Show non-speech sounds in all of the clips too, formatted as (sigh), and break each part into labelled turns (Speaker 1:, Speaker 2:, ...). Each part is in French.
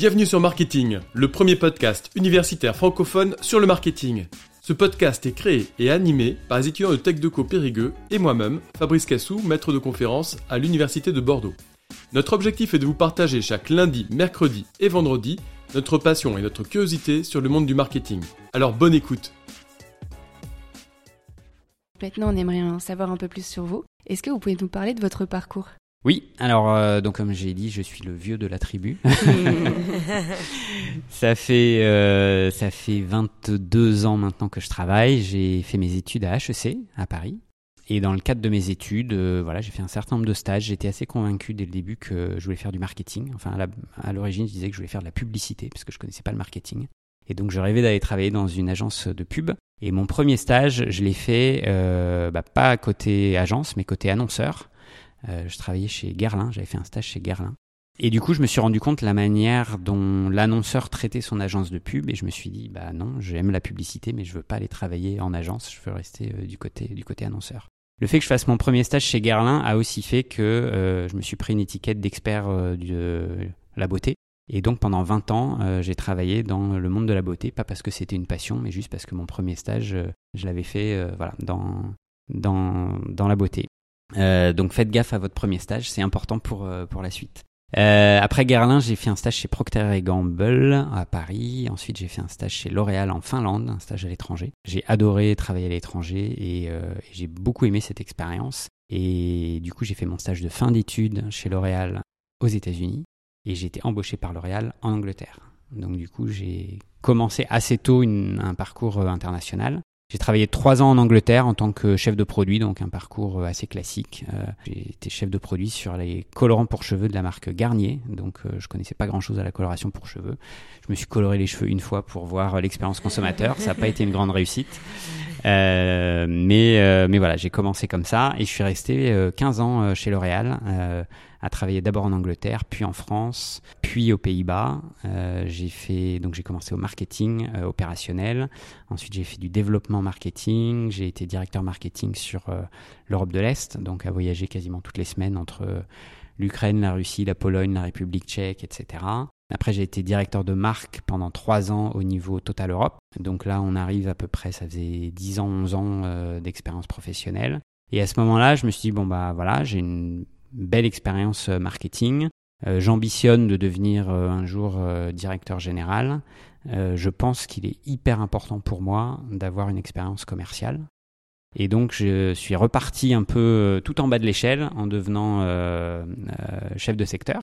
Speaker 1: Bienvenue sur Marketing, le premier podcast universitaire francophone sur le marketing. Ce podcast est créé et animé par les étudiants de TechDeco Périgueux et moi-même, Fabrice Cassou, maître de conférence à l'Université de Bordeaux. Notre objectif est de vous partager chaque lundi, mercredi et vendredi notre passion et notre curiosité sur le monde du marketing. Alors bonne écoute
Speaker 2: Maintenant, on aimerait en savoir un peu plus sur vous. Est-ce que vous pouvez nous parler de votre parcours?
Speaker 3: Oui, alors euh, donc comme j'ai dit, je suis le vieux de la tribu. (laughs) ça fait euh, ça fait 22 ans maintenant que je travaille. J'ai fait mes études à HEC à Paris. Et dans le cadre de mes études, euh, voilà, j'ai fait un certain nombre de stages. J'étais assez convaincu dès le début que je voulais faire du marketing. Enfin, à l'origine, je disais que je voulais faire de la publicité parce que je connaissais pas le marketing. Et donc, je rêvais d'aller travailler dans une agence de pub. Et mon premier stage, je l'ai fait bah, pas côté agence, mais côté annonceur. Euh, je travaillais chez Guerlain, j'avais fait un stage chez Guerlain. Et du coup, je me suis rendu compte la manière dont l'annonceur traitait son agence de pub et je me suis dit, bah non, j'aime la publicité, mais je veux pas aller travailler en agence, je veux rester euh, du côté du côté annonceur. Le fait que je fasse mon premier stage chez Guerlain a aussi fait que euh, je me suis pris une étiquette d'expert de la beauté. Et donc pendant 20 ans, j'ai travaillé dans le monde de la beauté, pas parce que c'était une passion, mais juste parce que mon premier stage, je l'avais fait voilà, dans, dans, dans la beauté. Euh, donc faites gaffe à votre premier stage, c'est important pour, euh, pour la suite. Euh, après Guerlain, j'ai fait un stage chez Procter Gamble à Paris. Ensuite, j'ai fait un stage chez L'Oréal en Finlande, un stage à l'étranger. J'ai adoré travailler à l'étranger et, et j'ai beaucoup aimé cette expérience. Et du coup, j'ai fait mon stage de fin d'études chez L'Oréal aux États-Unis et j'ai été embauché par L'Oréal en Angleterre. Donc du coup, j'ai commencé assez tôt une, un parcours international. J'ai travaillé trois ans en Angleterre en tant que chef de produit, donc un parcours euh, assez classique. Euh, j'ai été chef de produit sur les colorants pour cheveux de la marque Garnier, donc euh, je connaissais pas grand-chose à la coloration pour cheveux. Je me suis coloré les cheveux une fois pour voir l'expérience consommateur. Ça n'a pas été une grande réussite, mais mais voilà, j'ai commencé comme ça et je suis resté 15 ans chez L'Oréal à travailler d'abord en Angleterre, puis en France, puis aux Pays-Bas. Euh, j'ai fait donc j'ai commencé au marketing euh, opérationnel. Ensuite, j'ai fait du développement marketing. J'ai été directeur marketing sur euh, l'Europe de l'Est, donc à voyager quasiment toutes les semaines entre l'Ukraine, la Russie, la Pologne, la République tchèque, etc. Après, j'ai été directeur de marque pendant trois ans au niveau Total Europe. Donc là, on arrive à peu près, ça faisait 10 ans, 11 ans d'expérience professionnelle. Et à ce moment-là, je me suis dit, bon, bah voilà, j'ai une belle expérience euh, marketing. Euh, j'ambitionne de devenir euh, un jour directeur général. je pense qu'il est hyper important pour moi d'avoir une expérience commerciale. Et donc je suis reparti un peu tout en bas de l'échelle en devenant chef de secteur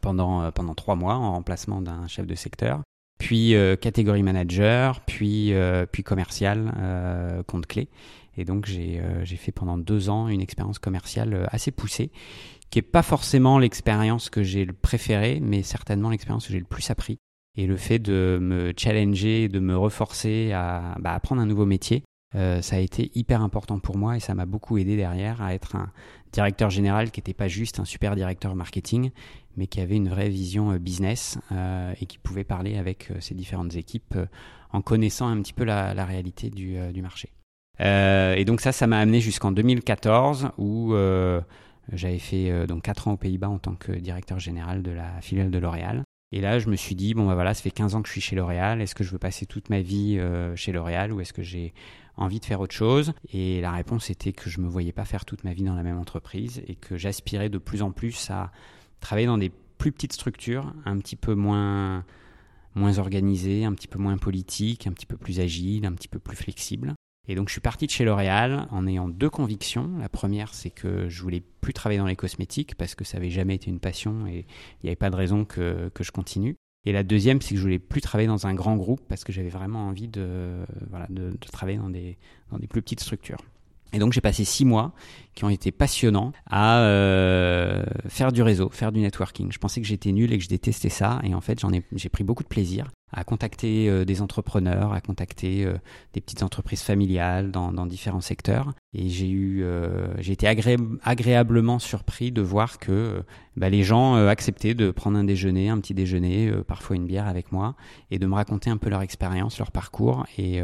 Speaker 3: pendant, pendant trois mois en remplacement d'un chef de secteur, puis catégorie manager, puis, puis commercial, compte clé. Et donc euh, j'ai fait pendant deux ans une expérience commerciale euh, assez poussée, qui n'est pas forcément l'expérience que j'ai le préféré, mais certainement l'expérience que j'ai le plus appris. Et le fait de me challenger, de me reforcer à bah, apprendre un nouveau métier, euh, ça a été hyper important pour moi et ça m'a beaucoup aidé derrière à être un directeur général qui n'était pas juste un super directeur marketing, mais qui avait une vraie vision business et qui pouvait parler avec ses différentes équipes en connaissant un petit peu la, réalité du, marché. Euh, et donc ça, ça m'a amené jusqu'en 2014 où euh, j'avais fait euh, donc 4 ans aux Pays-Bas en tant que directeur général de la filiale de L'Oréal. Et là, je me suis dit, bon, bah voilà, ça fait 15 ans que je suis chez L'Oréal. Est-ce que je veux passer toute ma vie chez L'Oréal ou est-ce que j'ai envie de faire autre chose? Et la réponse était que je ne me voyais pas faire toute ma vie dans la même entreprise et que j'aspirais de plus en plus à travailler dans des plus petites structures, un petit peu moins, moins organisées, un petit peu moins politiques, un petit peu plus agiles, un petit peu plus flexibles. Et donc je suis parti de chez L'Oréal en ayant deux convictions. La première, c'est que je voulais plus travailler dans les cosmétiques parce que ça n'avait jamais été une passion et il n'y avait pas de raison que, que, je continue. Et la deuxième, c'est que je voulais plus travailler dans un grand groupe parce que j'avais vraiment envie de, voilà, de, travailler dans des, dans des plus petites structures. Et donc j'ai passé six mois qui ont été passionnants à euh, faire du réseau, faire du networking. Je pensais que j'étais nul et que je détestais ça, et en fait j'en ai j'ai pris beaucoup de plaisir à contacter euh, des entrepreneurs, à contacter euh, des petites entreprises familiales dans, dans différents secteurs. Et j'ai eu, euh, j'ai été agréablement surpris de voir que bah, les gens acceptaient de prendre un déjeuner, un petit déjeuner, parfois une bière avec moi, et de me raconter un peu leur expérience, leur parcours. Et,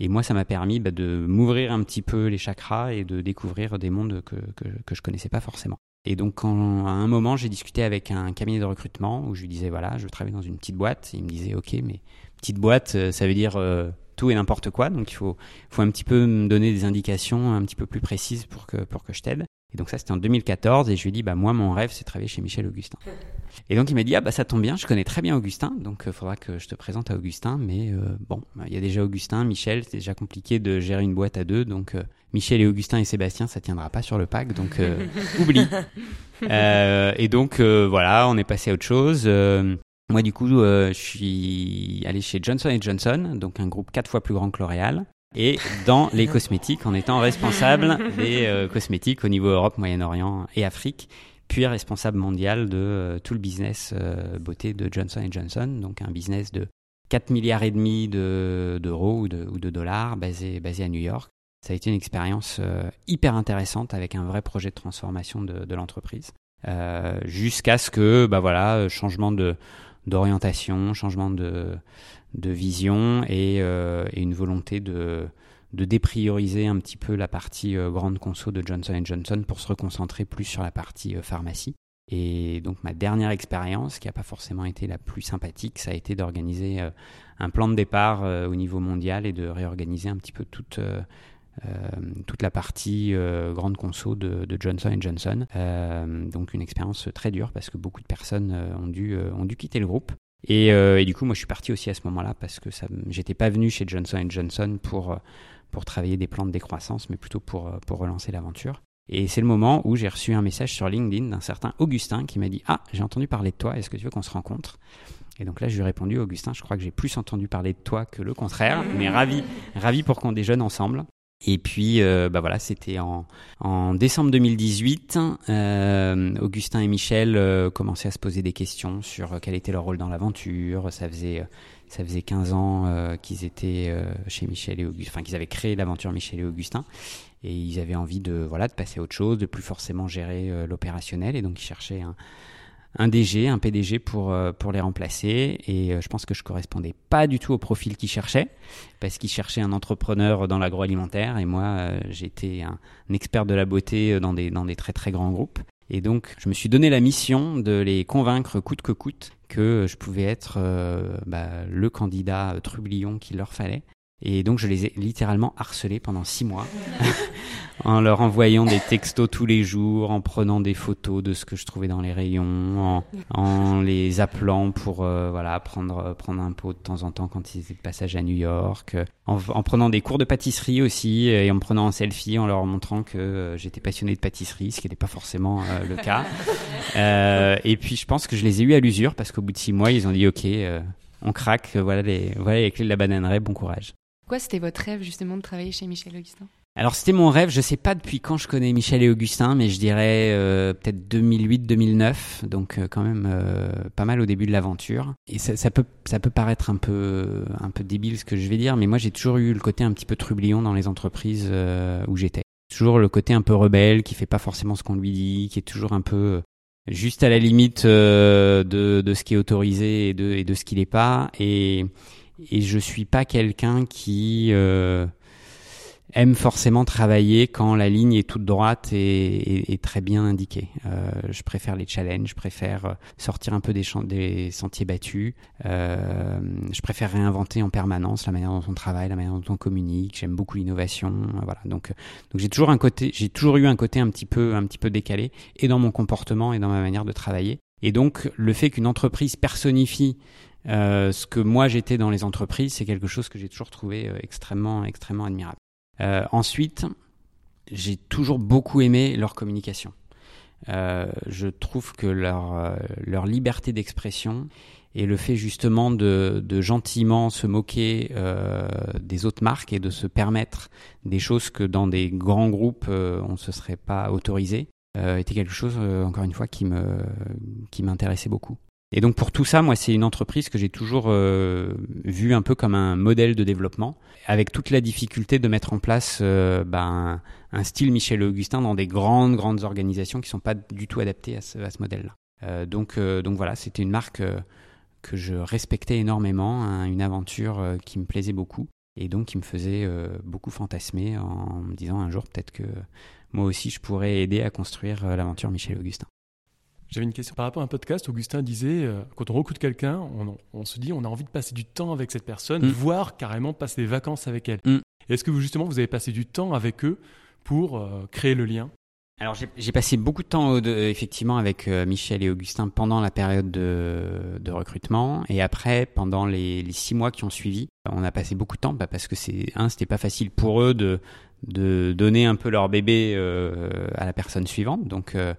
Speaker 3: et moi, ça m'a permis bah, de m'ouvrir un petit peu les chakras et de découvrir des mondes que, que, que je connaissais pas forcément. Et donc, à un moment, j'ai discuté avec un cabinet de recrutement où je lui disais, voilà, je travaille dans une petite boîte. Et il me disait, OK, mais petite boîte, euh, ça veut dire euh, tout et n'importe quoi. Donc, il faut, un petit peu me donner des indications un petit peu plus précises pour que, pour que je t'aide. Et donc ça, c'était en 2014. Et je lui ai dit, bah, moi, mon rêve, c'est de travailler chez Michel Augustin. Et donc, il m'a dit, ah, bah, ça tombe bien, je connais très bien Augustin. Donc, il faudra que je te présente à Augustin. Mais bon, bah, il y a déjà Augustin, Michel. C'est déjà compliqué de gérer une boîte à deux. Donc, Michel et Augustin et Sébastien, ça tiendra pas sur le pack, donc euh, (laughs) oublie. Euh, et donc euh, voilà, on est passé à autre chose. moi du coup, je suis allé chez Johnson Johnson, donc un groupe quatre fois plus grand que L'Oréal, et dans les cosmétiques, en étant responsable des cosmétiques au niveau Europe, Moyen-Orient et Afrique, puis responsable mondial de tout le business beauté de Johnson Johnson, donc un business de 4 milliards et demi d'euros ou, de, ou de dollars basé, basé à New York ça a été une expérience euh, hyper intéressante avec un vrai projet de transformation de, l'entreprise. Euh, jusqu'à ce que, bah voilà, euh, changement de d'orientation, changement de, de vision et, et une volonté de, de déprioriser un petit peu la partie grande conso de Johnson Johnson pour se reconcentrer plus sur la partie pharmacie. Et donc ma dernière expérience, qui n'a pas forcément été la plus sympathique, ça a été d'organiser un plan de départ au niveau mondial et de réorganiser un petit peu toute euh, toute la partie euh, grande conso de, Johnson Johnson. Euh, donc une expérience très dure parce que beaucoup de personnes ont, dû, quitter le groupe. Et, du coup, moi, je suis parti aussi à ce moment-là parce que j'étais pas venu chez Johnson Johnson pour, pour travailler des plans de décroissance, mais plutôt pour, pour relancer l'aventure. Et c'est le moment où j'ai reçu un message sur LinkedIn d'un certain Augustin qui m'a dit Ah, j'ai entendu parler de toi, est-ce que tu veux qu'on se rencontre? Et donc là, je lui ai répondu Augustin, je crois que j'ai plus entendu parler de toi que le contraire, mais ravi, ravi pour qu'on déjeune ensemble. Et puis, euh, bah voilà, c'était en, en, décembre 2018. Euh, Augustin et Michel euh, commençaient à se poser des questions sur quel était leur rôle dans l'aventure. Ça faisait, ça faisait 15 ans qu'ils étaient chez Michel et Augustin, enfin qu'ils avaient créé l'aventure Michel et Augustin. Et ils avaient envie de, voilà, de passer à autre chose, de plus forcément gérer l'opérationnel. Et donc, ils cherchaient un, un DG, un PDG pour, euh, pour les remplacer. Et euh, je pense que je correspondais pas du tout au profil qu'ils cherchaient, parce qu'ils cherchaient un entrepreneur dans l'agroalimentaire. Et moi, euh, j'étais un, expert de la beauté dans des, dans des très très grands groupes. Et donc, je me suis donné la mission de les convaincre coûte que coûte que je pouvais être bah, le candidat trublion qu'il leur fallait. Et donc je les ai littéralement harcelés pendant six mois (laughs) en leur envoyant des textos tous les jours, en prenant des photos de ce que je trouvais dans les rayons, en, les appelant pour euh, voilà prendre prendre un pot de temps en temps quand ils étaient de passage à New York, en, prenant des cours de pâtisserie aussi et en prenant un selfie en leur montrant que euh, j'étais passionné de pâtisserie, ce qui n'était pas forcément euh, le cas. (laughs) et puis je pense que je les ai eu à l'usure parce qu'au bout de six mois ils ont dit ok on craque, voilà les voilà les clés de la bananeraie, bon courage.
Speaker 2: Pourquoi c'était votre rêve justement de travailler chez Michel Augustin?
Speaker 3: Alors c'était mon rêve, je sais pas depuis quand je connais Michel et Augustin, mais je dirais euh, peut-être 2008-2009, donc euh, quand même euh, pas mal au début de l'aventure. Et ça, peut ça peut paraître un peu un peu débile ce que je vais dire, mais moi j'ai toujours eu le côté un petit peu trublion dans les entreprises où j'étais. Toujours le côté un peu rebelle, qui fait pas forcément ce qu'on lui dit, qui est toujours un peu juste à la limite de, de ce qui est autorisé et de, et de ce qui n'est pas. Et et je suis pas quelqu'un qui euh, aime forcément travailler quand la ligne est toute droite et, très bien indiquée. Euh, je préfère les challenges, je préfère sortir un peu des, des sentiers battus. Euh, je préfère réinventer en permanence la manière dont on travaille, la manière dont on communique. J'aime beaucoup l'innovation. Voilà. Donc, donc j'ai toujours un côté, j'ai toujours eu un côté un petit peu, un petit peu décalé, et dans mon comportement et dans ma manière de travailler. Et donc, le fait qu'une entreprise personnifie euh, ce que moi j'étais dans les entreprises, c'est quelque chose que j'ai toujours trouvé euh, extrêmement, extrêmement admirable. Euh, ensuite, j'ai toujours beaucoup aimé leur communication. je trouve que leur, leur liberté d'expression et le fait justement de, de gentiment se moquer des autres marques et de se permettre des choses que dans des grands groupes on ne se serait pas autorisé était quelque chose encore une fois qui me qui m'intéressait beaucoup. Et donc pour tout ça, moi, c'est une entreprise que j'ai toujours euh, vue un peu comme un modèle de développement, avec toute la difficulté de mettre en place euh, ben, un style Michel Augustin dans des grandes, grandes organisations qui sont pas du tout adaptées à ce, ce modèle-là. Euh, donc, euh, donc voilà, c'était une marque euh, que je respectais énormément, hein, une aventure qui me plaisait beaucoup, et donc qui me faisait beaucoup fantasmer en me disant un jour peut-être que moi aussi je pourrais aider à construire l'aventure Michel Augustin.
Speaker 1: J'avais une question par rapport à un podcast. Augustin disait, quand on recrute quelqu'un, on, se dit on a envie de passer du temps avec cette personne, mm. voire carrément passer des vacances avec elle. Mm. Est-ce que vous justement vous avez passé du temps avec eux pour créer le lien?
Speaker 3: Alors j'ai passé beaucoup de temps effectivement avec euh, Michel et Augustin pendant la période de, recrutement et après pendant les, six mois qui ont suivi, on a passé beaucoup de temps bah, parce que c'est un c'était pas facile pour eux de de donner un peu leur bébé euh, à la personne suivante donc euh, euh,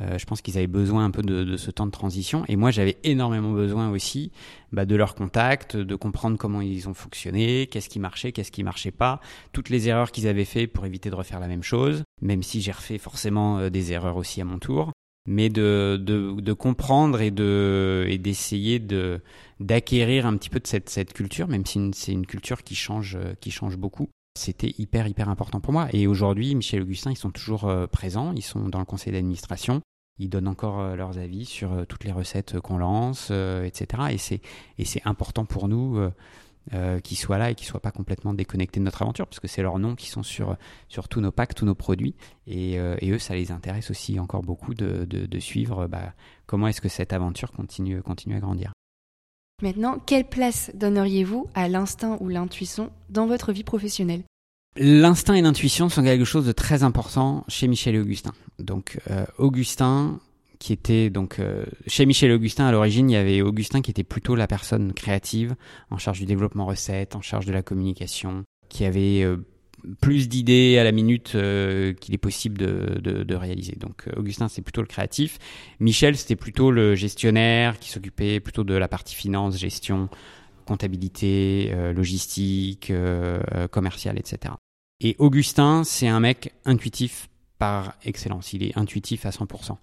Speaker 3: je pense qu'ils avaient besoin un peu de, ce temps de transition. Et moi, j'avais énormément besoin aussi bah, de leur contact, de comprendre comment ils ont fonctionné, qu'est-ce qui marchait, qu'est-ce qui marchait pas, toutes les erreurs qu'ils avaient fait pour éviter de refaire la même chose, même si j'ai refait forcément euh, des erreurs aussi à mon tour. Mais de, de, de comprendre et de et d'essayer de d'acquérir un petit peu de cette, cette culture, même si c'est une culture qui change euh, qui change beaucoup c'était hyper hyper important pour moi. Et aujourd'hui, Michel Augustin, ils sont toujours présents, ils sont dans le conseil d'administration ils donnent encore euh, leurs avis sur euh, toutes les recettes qu'on lance, euh, etc. Et c'est important pour nous qu'ils soient là et qu'ils soient pas complètement déconnectés de notre aventure, parce que c'est leurs noms qui sont sur tous nos packs, tous nos produits, et, eux, ça les intéresse aussi encore beaucoup de, de, suivre bah, comment est-ce que cette aventure continue continue à grandir.
Speaker 2: Maintenant, quelle place donneriez-vous à l'instinct ou l'intuition dans votre vie professionnelle?
Speaker 3: L'instinct et l'intuition sont quelque chose de très important chez Michel et Augustin. Donc euh, Augustin, qui était donc euh, chez Michel et Augustin à l'origine, il y avait Augustin qui était plutôt la personne créative, en charge du développement recette, en charge de la communication, qui avait euh, plus d'idées à la minute qu'il est possible de, de, réaliser. Donc Augustin c'est plutôt le créatif, Michel c'était plutôt le gestionnaire qui s'occupait plutôt de la partie finance, gestion, comptabilité, logistique, commerciale, etc. Et Augustin, c'est un mec intuitif par excellence. Il est intuitif à 100%.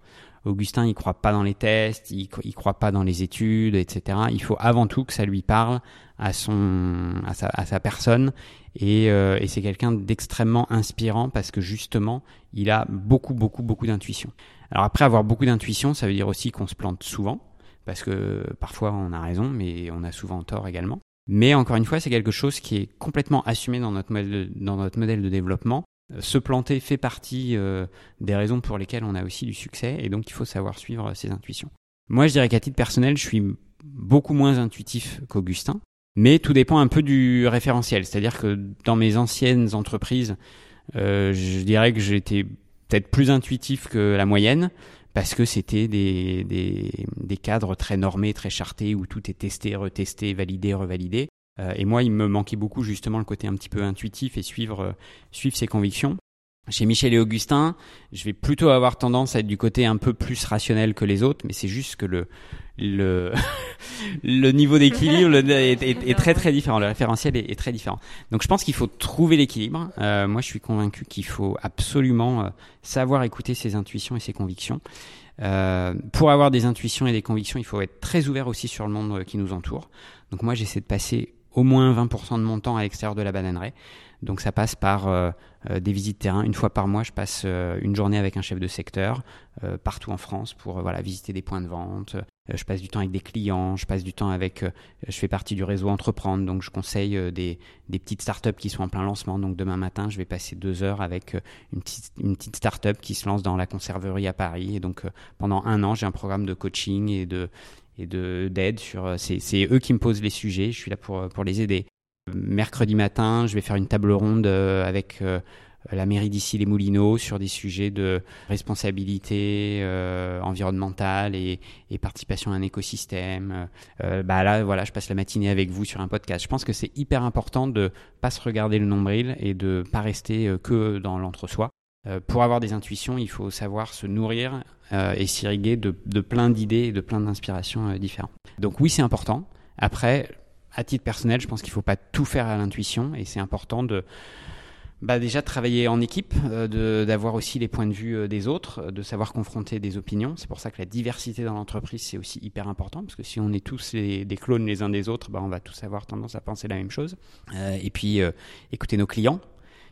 Speaker 3: Augustin, il croit pas dans les tests, il, croit pas dans les études, etc. Il faut avant tout que ça lui parle à son, à sa, à sa personne. Et, euh, et c'est quelqu'un d'extrêmement inspirant parce que justement, il a beaucoup, beaucoup, beaucoup d'intuition. Alors après avoir beaucoup d'intuition, ça veut dire aussi qu'on se plante souvent parce que parfois on a raison, mais on a souvent tort également. Mais encore une fois, c'est quelque chose qui est complètement assumé dans notre modèle dans notre modèle de développement. Se planter fait partie euh, des raisons pour lesquelles on a aussi du succès, et donc il faut savoir suivre ses intuitions. Moi, je dirais qu'à titre personnel, je suis beaucoup moins intuitif qu'Augustin, mais tout dépend un peu du référentiel. C'est-à-dire que dans mes anciennes entreprises, euh, je dirais que j'étais peut-être plus intuitif que la moyenne, parce que c'était des, des, cadres très normés, très chartés, où tout est testé, retesté, validé, revalidé. Euh, et moi, il me manquait beaucoup justement le côté un petit peu intuitif et suivre, euh, suivre ses convictions. Chez Michel et Augustin, je vais plutôt avoir tendance à être du côté un peu plus rationnel que les autres, mais c'est juste que le le (laughs) le niveau d'équilibre est, très très différent. Le référentiel est, très différent. Donc je pense qu'il faut trouver l'équilibre. Euh, moi, je suis convaincu qu'il faut absolument savoir écouter ses intuitions et ses convictions. Pour avoir des intuitions et des convictions, il faut être très ouvert aussi sur le monde qui nous entoure. Donc moi, j'essaie de passer au moins 20% de mon temps à l'extérieur de la bananeraie. Donc ça passe par euh, euh, des visites terrain. Une fois par mois, je passe euh, une journée avec un chef de secteur partout en France pour voilà visiter des points de vente. je passe du temps avec des clients. Je passe du temps avec. je fais partie du réseau Entreprendre, donc je conseille des, des petites startups qui sont en plein lancement. Donc demain matin, je vais passer deux heures avec une petite une petite startup qui se lance dans la conserverie à Paris. Et donc pendant un an, j'ai un programme de coaching et de et de d'aide sur c'est eux qui me posent les sujets je suis là pour pour les aider Mercredi matin, je vais faire une table ronde euh, avec euh, la mairie d'ici les Moulineaux sur des sujets de responsabilité euh, environnementale et, participation à un écosystème. bah là, voilà, je passe la matinée avec vous sur un podcast. Je pense que c'est hyper important de pas se regarder le nombril et de pas rester que dans l'entre-soi. pour avoir des intuitions, il faut savoir se nourrir et s'irriguer de, de plein d'idées et de plein d'inspirations différentes. Donc oui, c'est important. Après, à titre personnel, je pense qu'il ne faut pas tout faire à l'intuition et c'est important de bah déjà travailler en équipe, euh, d'avoir aussi les points de vue euh, des autres, de savoir confronter des opinions. C'est pour ça que la diversité dans l'entreprise, c'est aussi hyper important, parce que si on est tous des clones les uns des autres, bah on va tous avoir tendance à penser la même chose. Euh, et puis, écouter nos clients,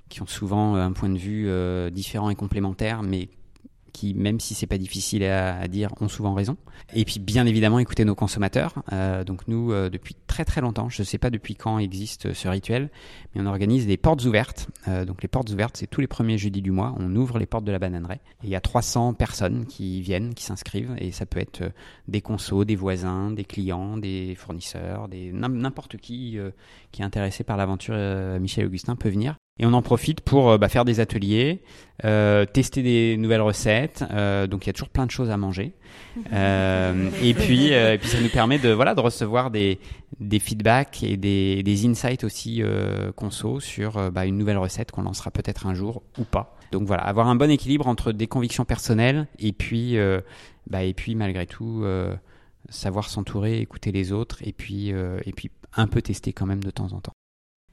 Speaker 3: qui ont souvent un point de vue différent et complémentaire, mais qui, même si c'est pas difficile à, dire, ont souvent raison. Et puis, bien évidemment, écouter nos consommateurs. Euh, donc, nous, euh, depuis très très longtemps, je ne sais pas depuis quand existe ce rituel, mais on organise des portes ouvertes. Euh, donc, les portes ouvertes, c'est tous les premiers jeudis du mois. On ouvre les portes de la bananeraie. Et il y a 300 personnes qui viennent, qui s'inscrivent. Et ça peut être des consos, des voisins, des clients, des fournisseurs, des n'importe qui qui est intéressé par l'aventure Michel Augustin peut venir. Et on en profite pour euh, bah, faire des ateliers, euh, tester des nouvelles recettes. Euh, donc il y a toujours plein de choses à manger. (laughs) Euh, et puis, et puis ça nous permet de voilà de recevoir des des feedbacks et des, des insights aussi conso sur bah, une nouvelle recette qu'on lancera peut-être un jour ou pas. Donc voilà, avoir un bon équilibre entre des convictions personnelles et puis bah, et puis malgré tout savoir s'entourer, écouter les autres et puis et puis un peu tester quand même de temps en temps.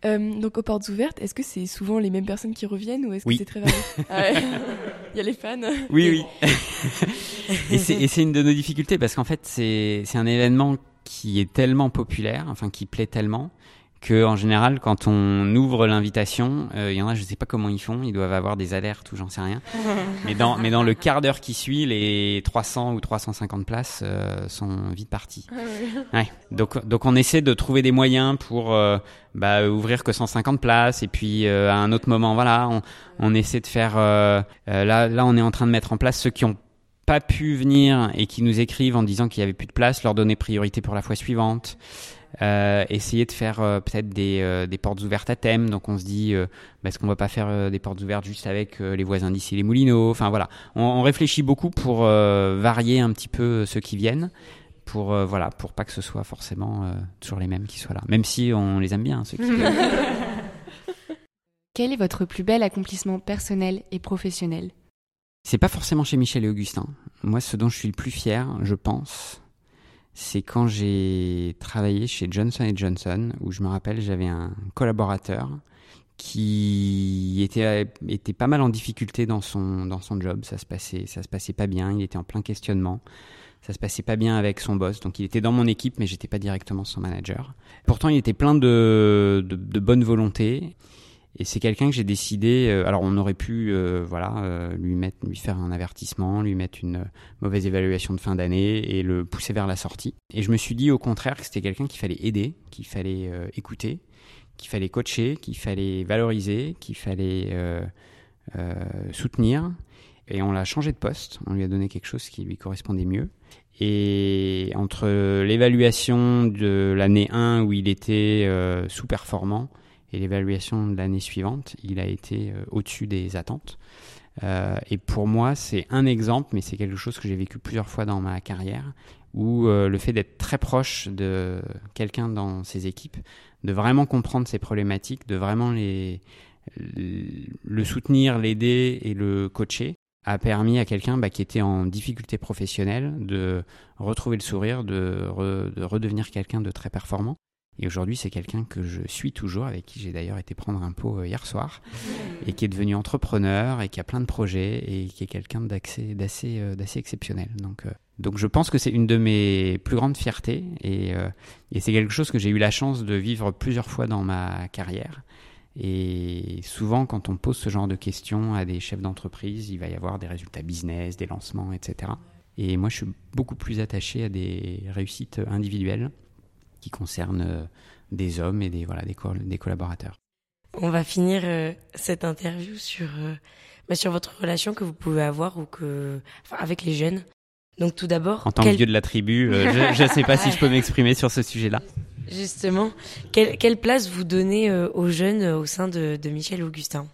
Speaker 4: Euh, donc aux portes ouvertes, est-ce que c'est souvent les mêmes personnes qui reviennent ou est-ce
Speaker 3: que
Speaker 4: c'est très varié (laughs) ah (laughs) Il y a les fans.
Speaker 3: Oui, oui. (laughs) et c'est une de nos difficultés parce qu'en fait c'est un événement qui est tellement populaire, enfin qui plaît tellement, que en général, quand on ouvre l'invitation, euh, il y en a, je sais pas comment ils font, ils doivent avoir des alertes ou j'en sais rien. (laughs) mais dans mais dans le quart d'heure qui suit, les 300 ou 350 places euh, sont vite parties. Ah ouais. Donc donc on essaie de trouver des moyens pour euh, bah, ouvrir que 150 places et puis à un autre moment, voilà, on, on essaie de faire. là là, on est en train de mettre en place ceux qui ont pas pu venir et qui nous écrivent en disant qu'il y avait plus de place, leur donner priorité pour la fois suivante. Euh, essayer de faire euh, peut-être des, euh, des, portes ouvertes à thème. Donc on se dit, bah, est-ce qu'on va pas faire des portes ouvertes juste avec les voisins d'ici, les Moulineaux? Enfin voilà, on, on, réfléchit beaucoup pour varier un petit peu ceux qui viennent. Pour, voilà, pour pas que ce soit forcément toujours les mêmes qui soient là. Même si on les aime bien, ceux qui (laughs)
Speaker 2: Quel est votre plus bel accomplissement personnel et professionnel?
Speaker 3: C'est pas forcément chez Michel et Augustin. Moi, ce dont je suis le plus fier, je pense, c'est quand j'ai travaillé chez Johnson Johnson, où je me rappelle, j'avais un collaborateur qui était, était pas mal en difficulté dans son, dans son job. Ça se, passait, ça se passait pas bien, il était en plein questionnement. Ça se passait pas bien avec son boss, donc il était dans mon équipe, mais j'étais pas directement son manager. Pourtant, il était plein de, de, de bonne volonté. Et c'est quelqu'un que j'ai décidé. Euh, alors, on aurait pu, euh, voilà, euh, lui mettre, lui faire un avertissement, lui mettre une mauvaise évaluation de fin d'année et le pousser vers la sortie. Et je me suis dit au contraire que c'était quelqu'un qu'il fallait aider, qu'il fallait écouter, qu'il fallait coacher, qu'il fallait valoriser, qu'il fallait soutenir. Et on l'a changé de poste. On lui a donné quelque chose qui lui correspondait mieux. Et entre l'évaluation de l'année 1 où il était sous-performant et l'évaluation de l'année suivante, il a été euh, au-dessus des attentes. Euh, et pour moi, c'est un exemple, mais c'est quelque chose que j'ai vécu plusieurs fois dans ma carrière, où euh, le fait d'être très proche de quelqu'un dans ses équipes, de vraiment comprendre ses problématiques, de vraiment les, le soutenir, l'aider et le coacher, a permis à quelqu'un bah, qui était en difficulté professionnelle de retrouver le sourire, de, de redevenir quelqu'un de très performant. Et aujourd'hui, c'est quelqu'un que je suis toujours, avec qui j'ai d'ailleurs été prendre un pot euh, hier soir, et qui est devenu entrepreneur, et qui a plein de projets, et qui est quelqu'un d'assez, euh, exceptionnel. Donc, euh, donc je pense que c'est une de mes plus grandes fiertés, et c'est quelque chose que j'ai eu la chance de vivre plusieurs fois dans ma carrière. Et souvent, quand on pose ce genre de questions à des chefs d'entreprise, il va y avoir des résultats business, des lancements, etc. Et moi, je suis beaucoup plus attaché à des réussites individuelles qui concerne euh, des hommes et des, voilà, des, des collaborateurs.
Speaker 5: On va finir euh, cette interview sur, euh, bah, sur votre relation que vous pouvez avoir ou que, avec les jeunes. Donc tout d'abord...
Speaker 3: En tant que vieux de la tribu, je ne sais pas si je peux m'exprimer sur ce sujet-là. (laughs)
Speaker 5: Justement, quelle, quelle, place vous donnez aux jeunes au sein de, de Michel Augustin?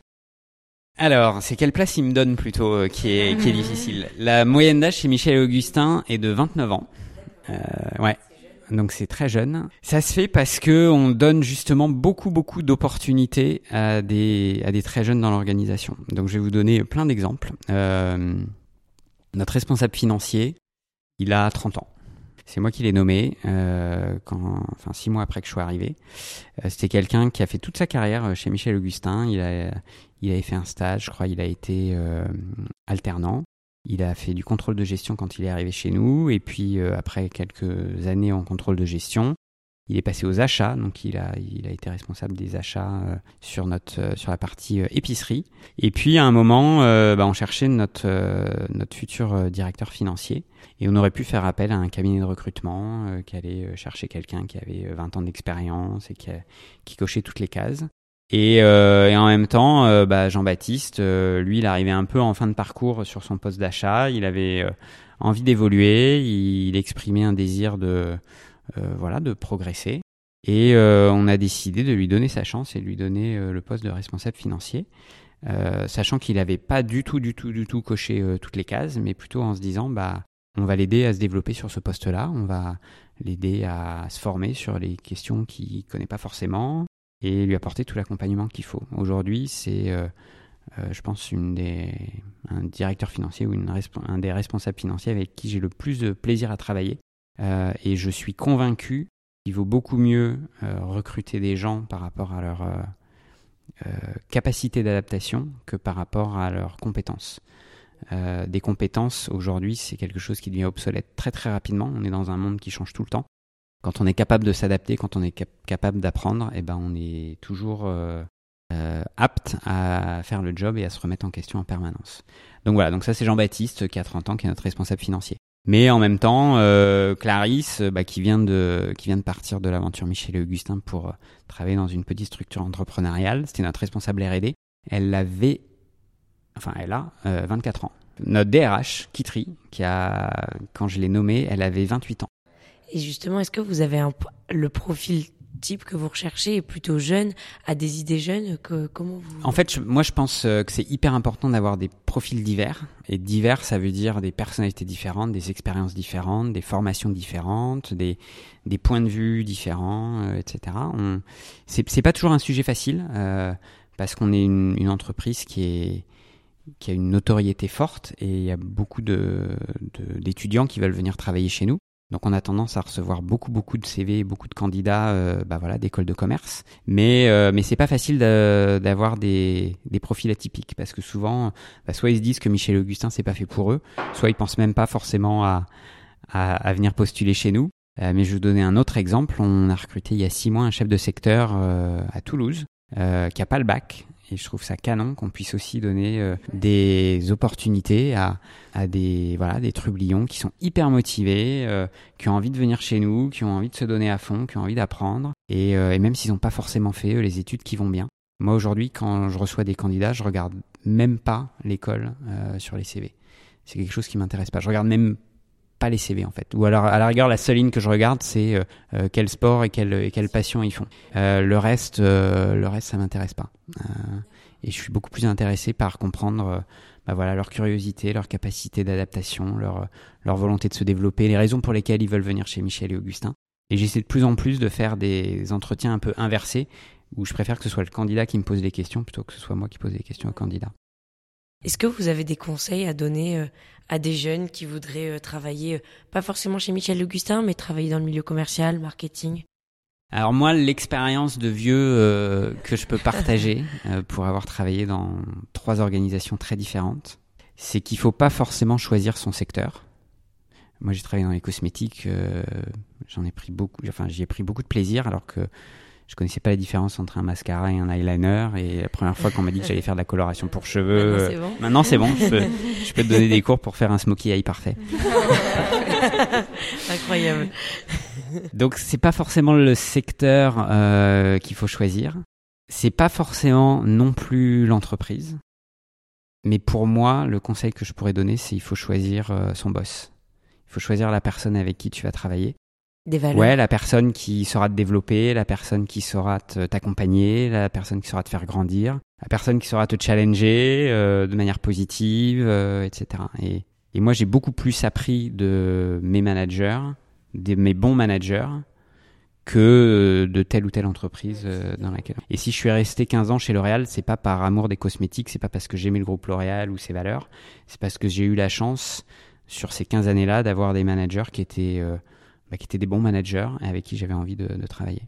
Speaker 3: Alors, c'est quelle place il me donne plutôt qui, est, qui est difficile. La moyenne d'âge chez Michel Augustin est de 29 ans. Euh, ouais, donc c'est très jeune. Ça se fait parce que on donne justement beaucoup beaucoup d'opportunités à des à des très jeunes dans l'organisation. Donc je vais vous donner plein d'exemples. Euh, notre responsable financier, il a 30 ans. C'est moi qui l'ai nommé, euh, quand, enfin six mois après que je sois arrivé. Euh, C'était quelqu'un qui a fait toute sa carrière euh, chez Michel Augustin. Il a, il avait fait un stage, je crois. Il a été euh, alternant. Il a fait du contrôle de gestion quand il est arrivé chez nous, et puis euh, après quelques années en contrôle de gestion, Il est passé aux achats, donc il a, il a été responsable des achats euh, sur notre euh, sur la partie épicerie. Et puis à un moment, bah, on cherchait notre notre futur directeur financier et on aurait pu faire appel à un cabinet de recrutement qui allait chercher quelqu'un qui avait 20 ans d'expérience et qui, qui cochait toutes les cases. Et, et en même temps, bah, Jean-Baptiste, lui, il arrivait un peu en fin de parcours sur son poste d'achat. Il avait envie d'évoluer, il, exprimait un désir de euh, voilà, de progresser. Et euh, on a décidé de lui donner sa chance et de lui donner euh, le poste de responsable financier. sachant qu'il n'avait pas du tout, du tout, du tout coché toutes les cases, mais plutôt en se disant, bah, on va l'aider à se développer sur ce poste-là, on va l'aider à se former sur les questions qu'il connaît pas forcément et lui apporter tout l'accompagnement qu'il faut. Aujourd'hui, c'est, je pense, une des, un directeur financier ou un des responsables financiers avec qui j'ai le plus de plaisir à travailler euh, et je suis convaincu qu'il vaut beaucoup mieux euh, recruter des gens par rapport à leur euh, capacité d'adaptation que par rapport à leurs compétences. des compétences, aujourd'hui, c'est quelque chose qui devient obsolète très très rapidement. On est dans un monde qui change tout le temps. Quand on est capable de s'adapter, quand on est capable d'apprendre, eh ben, on est toujours apte à faire le job et à se remettre en question en permanence. Donc voilà, donc ça c'est Jean-Baptiste qui a 30 ans, qui est notre responsable financier. Mais en même temps, euh, Clarisse, bah, qui vient de qui vient de partir de l'aventure Michel et Augustin pour euh, travailler dans une petite structure entrepreneuriale, c'était notre responsable R&D. Elle avait, enfin, elle a 24 euh, ans. Notre DRH, Kitri, qui a, quand je l'ai nommée, elle avait 28 ans.
Speaker 5: Et justement, est-ce que vous avez un, le profil type que vous recherchez est plutôt jeune, a des idées jeunes que, comment vous...
Speaker 3: En fait, moi je pense euh, que c'est hyper important d'avoir des profils divers. Et divers, ça veut dire des personnalités différentes, des expériences différentes, des formations différentes, des, des points de vue différents, euh, etc. On... C'est pas toujours un sujet facile euh, parce qu'on est une, une, entreprise qui est qui a une notoriété forte et il y a beaucoup d'étudiants de, qui veulent venir travailler chez nous. Donc on a tendance à recevoir beaucoup beaucoup de CV, beaucoup de candidats, euh, bah voilà, d'écoles de commerce. Mais euh, mais c'est pas facile d'avoir des, des profils atypiques parce que souvent, bah, soit ils se disent que Michel Augustin c'est pas fait pour eux, soit ils pensent même pas forcément à à, à venir postuler chez nous. Euh, mais je vais vous donner un autre exemple. On a recruté il y a six mois un chef de secteur euh, à Toulouse euh, qui a pas le bac et je trouve ça canon qu'on puisse aussi donner euh, des opportunités à, à des voilà des trublions qui sont hyper motivés, euh, qui ont envie de venir chez nous, qui ont envie de se donner à fond, qui ont envie d'apprendre et, euh, et, même s'ils n'ont pas forcément fait les études qui vont bien. Moi aujourd'hui, quand je reçois des candidats, je regarde même pas l'école sur les CV. C'est quelque chose qui m'intéresse pas. Je regarde même pas les CV en fait. Ou alors à la rigueur la seule ligne que je regarde c'est euh, quel sport et quelle, et quelle passion ils font. Euh, le reste euh, le reste ça m'intéresse pas. et je suis beaucoup plus intéressé par comprendre bah voilà leur curiosité, leur capacité d'adaptation, leur leur volonté de se développer, les raisons pour lesquelles ils veulent venir chez Michel et Augustin. Et j'essaie de plus en plus de faire des entretiens un peu inversés où je préfère que ce soit le candidat qui me pose les questions plutôt que ce soit moi qui pose les questions au candidat.
Speaker 5: Est-ce que vous avez des conseils à donner euh, à des jeunes qui voudraient euh, travailler, euh, pas forcément chez Michel Augustin, mais travailler dans le milieu commercial, marketing?
Speaker 3: Alors moi, l'expérience de vieux que je peux partager (laughs) pour avoir travaillé dans trois organisations très différentes, c'est qu'il faut pas forcément choisir son secteur. Moi, j'ai travaillé dans les cosmétiques, j'en ai pris beaucoup, enfin j'y ai pris beaucoup de plaisir, alors que je connaissais pas la différence entre un mascara et un eyeliner. Et la première fois qu'on m'a dit que j'allais faire de la coloration pour cheveux, maintenant c'est bon. je, peux, je peux te donner des cours pour faire un smokey eye parfait. (laughs)
Speaker 5: Incroyable.
Speaker 3: Donc c'est pas forcément le secteur euh, qu'il faut choisir. C'est pas forcément non plus l'entreprise. Mais pour moi, le conseil que je pourrais donner, c'est il faut choisir euh, son boss. Il faut choisir la personne avec qui tu vas travailler.
Speaker 5: Des valeurs.
Speaker 3: Ouais, la personne qui saura te développer, la personne qui saura t'accompagner, la personne qui saura te faire grandir, la personne qui saura te challenger euh, de manière positive, euh, etc. Et, moi, j'ai beaucoup plus appris de mes managers, de mes bons managers, que de telle ou telle entreprise euh, dans laquelle. Et si je suis resté 15 ans chez L'Oréal, c'est pas par amour des cosmétiques, c'est pas parce que j'aimais le groupe L'Oréal ou ses valeurs, c'est parce que j'ai eu la chance sur ces 15 années-là d'avoir des managers qui étaient bah, qui étaient des bons managers et avec qui j'avais envie de, de, travailler.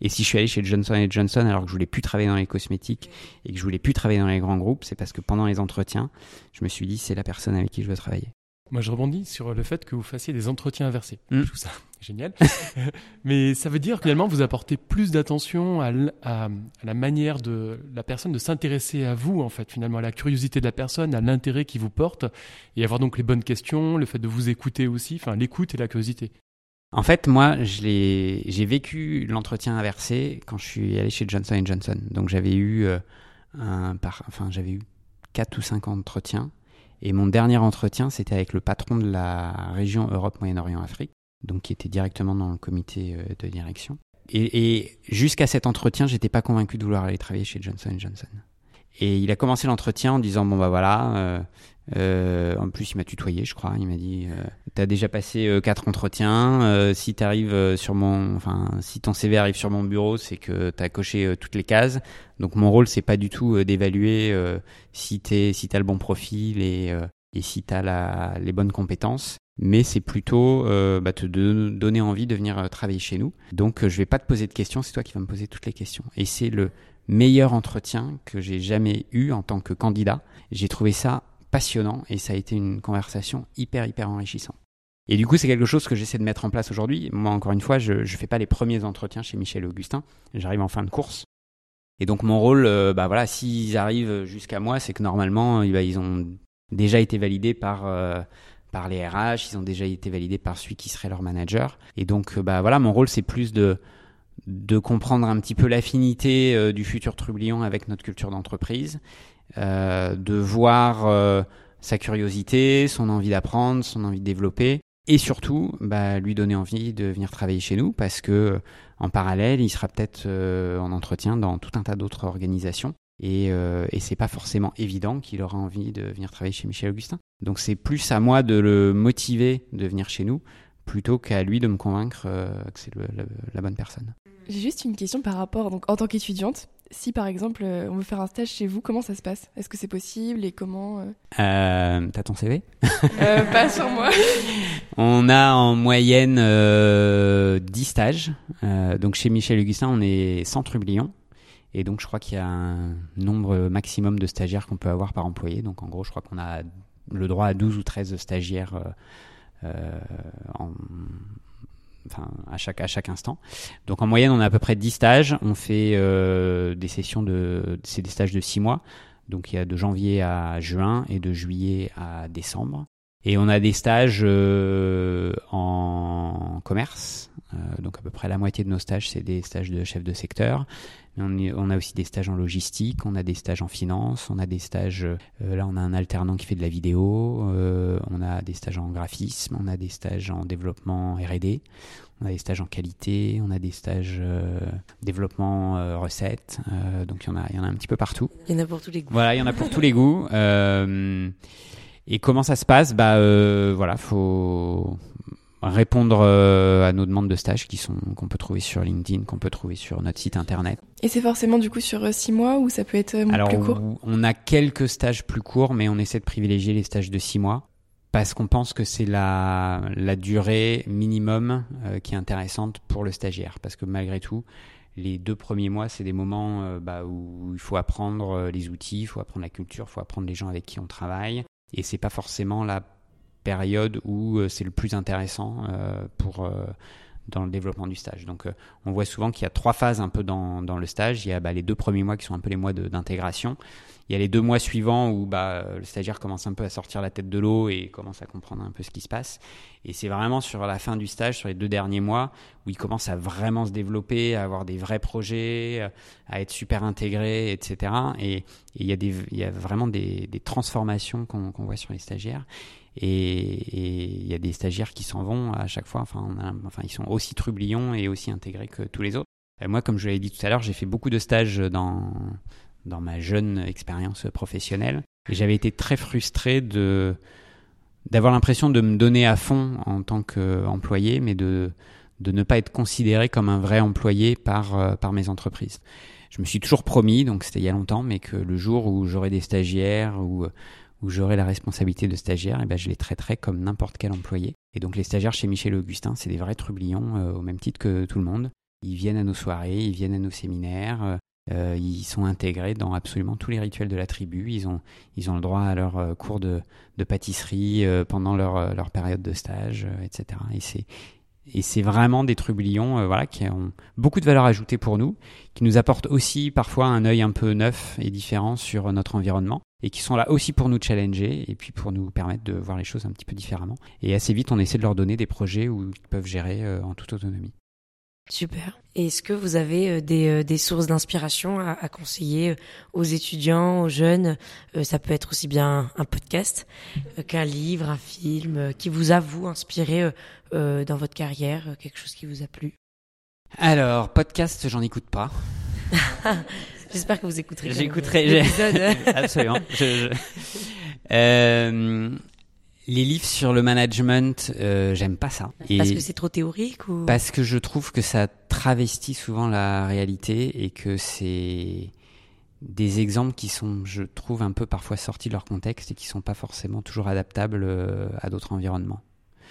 Speaker 3: Et si je suis allé chez Johnson Johnson alors que je voulais plus travailler dans les cosmétiques et que je voulais plus travailler dans les grands groupes, c'est parce que pendant les entretiens, je me suis dit c'est la personne avec qui je veux travailler.
Speaker 1: Moi, je rebondis sur le fait que vous fassiez des entretiens inversés.
Speaker 3: Mm.
Speaker 1: Je trouve ça (laughs) génial. (laughs) Mais ça veut dire finalement vous apportez plus d'attention à, l- à- à la manière de la personne de s'intéresser à vous, en fait, finalement, à la curiosité de la personne, à l'intérêt qui vous porte, et avoir donc les bonnes questions, le fait de vous écouter aussi, enfin l'écoute et la curiosité.
Speaker 3: En fait, moi, j'ai vécu l'entretien inversé quand je suis allé chez Johnson Johnson. Donc, j'avais eu euh, un, par, enfin, j'avais eu quatre ou cinq entretiens. Et mon dernier entretien, c'était avec le patron de la région Europe, Moyen-Orient, Afrique, donc qui était directement dans le comité euh, de direction. Et, et jusqu'à cet entretien, j'étais pas convaincu de vouloir aller travailler chez Johnson Johnson. Et il a commencé l'entretien en disant bon bah voilà. euh, euh, en plus, il m'a tutoyé, je crois. Il m'a dit euh, T'as déjà passé euh, quatre entretiens. euh, si t'arrives euh, sur mon, enfin, si ton CV arrive sur mon bureau, c'est que t'as coché toutes les cases. Donc mon rôle, c'est pas du tout d'évaluer si t'es, si t'as le bon profil et et si t'as la, les bonnes compétences. Mais c'est plutôt euh, bah, te donner envie de venir travailler chez nous. Donc euh, je vais pas te poser de questions, c'est toi qui vas me poser toutes les questions. Et c'est le meilleur entretien que j'ai jamais eu en tant que candidat. J'ai trouvé ça et ça a été une conversation hyper hyper enrichissante. Et du coup, c'est quelque chose que j'essaie de mettre en place aujourd'hui. Moi, encore une fois, je ne fais pas les premiers entretiens chez Michel et Augustin. J'arrive en fin de course. Et donc, mon rôle, euh, bah voilà, s'ils arrivent jusqu'à moi, c'est que normalement, euh, bah, ils ont déjà été validés par, euh, par les RH, ils ont déjà été validés par celui qui serait leur manager. Et donc, euh, bah voilà, mon rôle, c'est plus de, de comprendre un petit peu l'affinité du futur Trublion avec notre culture d'entreprise, de voir euh, sa curiosité, son envie d'apprendre, son envie de développer, et surtout bah, lui donner envie de venir travailler chez nous parce que euh, en parallèle, il sera peut-être euh, en entretien dans tout un tas d'autres organisations. Et, euh, et c'est pas forcément évident qu'il aura envie de venir travailler chez Michel Augustin. Donc c'est plus à moi de le motiver de venir chez nous plutôt qu'à lui de me convaincre euh, que c'est la, la bonne personne.
Speaker 4: J'ai juste une question par rapport, donc en tant qu'étudiante, si par exemple euh, on veut faire un stage chez vous, comment ça se passe? Est-ce que c'est possible et comment euh?
Speaker 3: Euh, T'as ton CV
Speaker 4: Euh, (laughs) Pas sur moi. (laughs)
Speaker 3: On a en moyenne euh, 10 stages. Donc chez Michel Augustin, on est 100 trublions. Et donc je crois qu'il y a un nombre maximum de stagiaires qu'on peut avoir par employé. Donc en gros, je crois qu'on a le droit à 12 ou 13 stagiaires enfin, à, chaque, à chaque instant. Donc en moyenne, on a à peu près 10 stages. On fait euh, des sessions de... C'est des stages de 6 mois. Donc il y a de janvier à juin et de juillet à décembre. Et on a des stages euh, en commerce. Euh, donc à peu près la moitié de nos stages, c'est des stages de chef de secteur. On, a aussi des stages en logistique, on a des stages en finance, on a des stages... euh, là, on a un alternant qui fait de la vidéo, euh, on a des stages en graphisme, on a des stages en développement R&D, on a des stages en qualité, on a des stages euh, développement recettes. Donc il y, en a, il y en a un petit peu partout.
Speaker 5: Il y en a pour tous les goûts.
Speaker 3: Voilà, il y en a pour tous les goûts. Et comment ça se passe? Bah voilà, faut répondre euh, à nos demandes de stage qui sont qu'on peut trouver sur LinkedIn, qu'on peut trouver sur notre site internet.
Speaker 4: Et c'est forcément du coup sur 6 mois ou ça peut être euh,
Speaker 3: Alors
Speaker 4: plus court?
Speaker 3: on- a quelques stages plus courts, mais on essaie de privilégier les stages de six mois parce qu'on pense que c'est la, la durée minimum euh, qui est intéressante pour le stagiaire. Parce que malgré tout, les deux premiers mois, c'est des moments euh, bah, où il faut apprendre euh, les outils, il faut apprendre la culture, il faut apprendre les gens avec qui on travaille. Et c'est pas forcément la période où euh, c'est le plus intéressant euh, pour euh, dans le développement du stage. Donc, on voit souvent qu'il y a trois phases un peu dans, dans le stage. Il y a bah, les deux premiers mois qui sont un peu les mois d'intégration. Il y a les deux mois suivants où bah, le stagiaire commence un peu à sortir la tête de l'eau et commence à comprendre un peu ce qui se passe. Et c'est vraiment sur la fin du stage, sur les deux derniers mois, où il commence à vraiment se développer, à avoir des vrais projets, à être super intégré, etc. Et, il, y a y a vraiment des, des transformations qu'on voit sur les stagiaires. Et, il y a des stagiaires qui s'en vont à chaque fois. Enfin, ils sont aussi trublions et aussi intégrés que tous les autres. Moi, comme je l'avais dit tout à l'heure, j'ai fait beaucoup de stages dans, dans ma jeune expérience professionnelle. Et j'avais été très frustré de d'avoir l'impression de me donner à fond en tant qu'employé, mais de, de ne pas être considéré comme un vrai employé par, euh, par mes entreprises. Je me suis toujours promis, donc c'était il y a longtemps, mais que le jour où j'aurai des stagiaires ou où j'aurai la responsabilité de stagiaire, et ben je les traiterai comme n'importe quel employé. Et donc les stagiaires chez Michel Augustin, c'est des vrais trublions euh, au même titre que tout le monde. Ils viennent à nos soirées, ils viennent à nos séminaires, euh, Euh, ils sont intégrés dans absolument tous les rituels de la tribu. Ils ont, le droit à leur cours de, pâtisserie pendant leur, période de stage, etc. et c'est vraiment des trublions voilà, qui ont beaucoup de valeur ajoutée pour nous, qui nous apportent aussi parfois un œil un peu neuf et différent sur notre environnement, et qui sont là aussi pour nous challenger et puis pour nous permettre de voir les choses un petit peu différemment. Et assez vite, on essaie de leur donner des projets où ils peuvent gérer en toute autonomie.
Speaker 5: Super. Est-ce que vous avez euh, des, euh, des sources d'inspiration à, à, conseiller euh, aux étudiants, aux jeunes? Ça peut être aussi bien un podcast qu'un livre, un film qui vous a, vous, inspiré dans votre carrière, quelque chose qui vous a plu?
Speaker 3: Alors, podcast, j'en écoute pas. (laughs)
Speaker 5: J'espère que vous écouterez.
Speaker 3: J'écouterai. (laughs) Absolument. Je, je... Euh, les livres sur le management, euh, j'aime pas ça.
Speaker 5: parce que c'est trop théorique ou?
Speaker 3: Parce que je trouve que ça travestit souvent la réalité et que c'est des exemples qui sont, je trouve, un peu parfois sortis de leur contexte et qui sont pas forcément toujours adaptables euh, à d'autres environnements.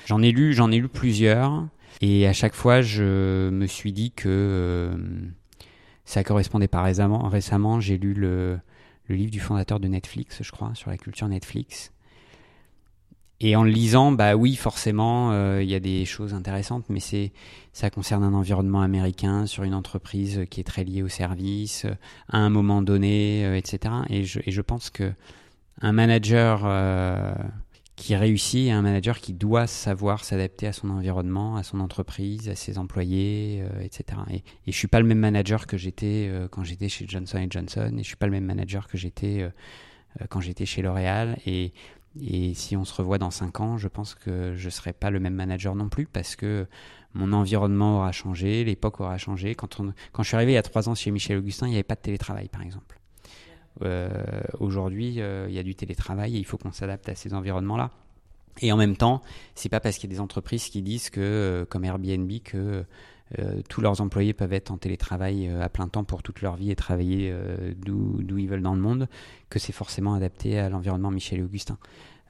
Speaker 3: J'en ai lu, j'en ai lu plusieurs et à chaque fois, je me suis dit que euh, ça correspondait pas récemment. Récemment, j'ai lu le, le livre du fondateur de Netflix, je crois, sur la culture Netflix et en le lisant, bah oui, forcément, euh, il y a des choses intéressantes, mais c'est ça concerne un environnement américain sur une entreprise qui est très liée au service euh, à un moment donné, euh, etc. Et je, pense que un manager qui réussit un manager qui doit savoir s'adapter à son environnement, à son entreprise, à ses employés, etc. Et, et je suis pas le même manager que j'étais quand j'étais chez Johnson Johnson, et je suis pas le même manager que j'étais quand j'étais chez L'Oréal. Et et si on se revoit dans 5 ans, je pense que je ne serai pas le même manager non plus parce que mon environnement aura changé, l'époque aura changé. Quand, on, quand je suis arrivé il y a 3 ans chez Michel Augustin, il n'y avait pas de télétravail par exemple. Euh, Aujourd'hui, euh, il y a du télétravail et il faut qu'on s'adapte à ces environnements-là. Et en même temps, c'est pas parce qu'il y a des entreprises qui disent que, euh, comme Airbnb, que euh, tous leurs employés peuvent être en télétravail euh, à plein temps pour toute leur vie et travailler euh, d'où ils veulent dans le monde, que c'est forcément adapté à l'environnement Michel et Augustin.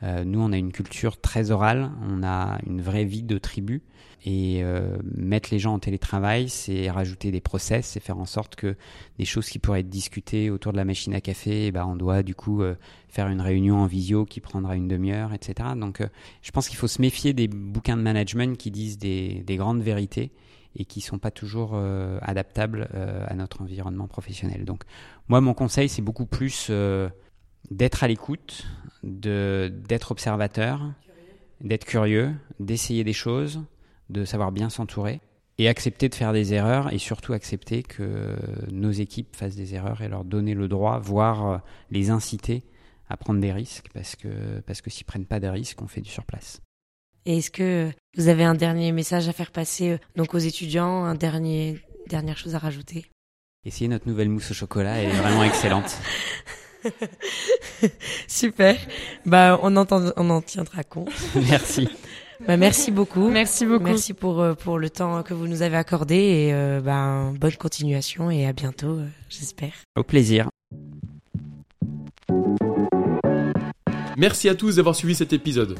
Speaker 3: nous, on a une culture très orale, on a une vraie vie de tribu. Et mettre les gens en télétravail, c'est rajouter des process, c'est faire en sorte que des choses qui pourraient être discutées autour de la machine à café, eh ben, on doit du coup faire une réunion en visio qui prendra une demi-heure, etc. Donc je pense qu'il faut se méfier des bouquins de management qui disent des, des grandes vérités et qui sont pas toujours euh, adaptables euh, à notre environnement professionnel. Donc moi mon conseil c'est beaucoup plus euh, d'être à l'écoute, d'être observateur, d'être curieux, d'essayer des choses, de savoir bien s'entourer et accepter de faire des erreurs et surtout accepter que nos équipes fassent des erreurs et leur donner le droit, voire les inciter à prendre des risques parce que parce que s'ils prennent pas des risques, on fait du surplace.
Speaker 5: Et est-ce que vous avez un dernier message à faire passer euh, donc aux étudiants, un dernier dernière chose à rajouter?
Speaker 3: Essayez notre nouvelle mousse au chocolat, elle est vraiment excellente. (laughs)
Speaker 5: Super. Bah on entend, on en tiendra compte. (laughs)
Speaker 3: Merci.
Speaker 5: Bah, merci beaucoup.
Speaker 4: Merci beaucoup.
Speaker 5: Merci pour euh, pour le temps que vous nous avez accordé et euh, bah, bonne continuation et à bientôt, j'espère.
Speaker 3: Au plaisir.
Speaker 1: Merci à tous d'avoir suivi cet épisode.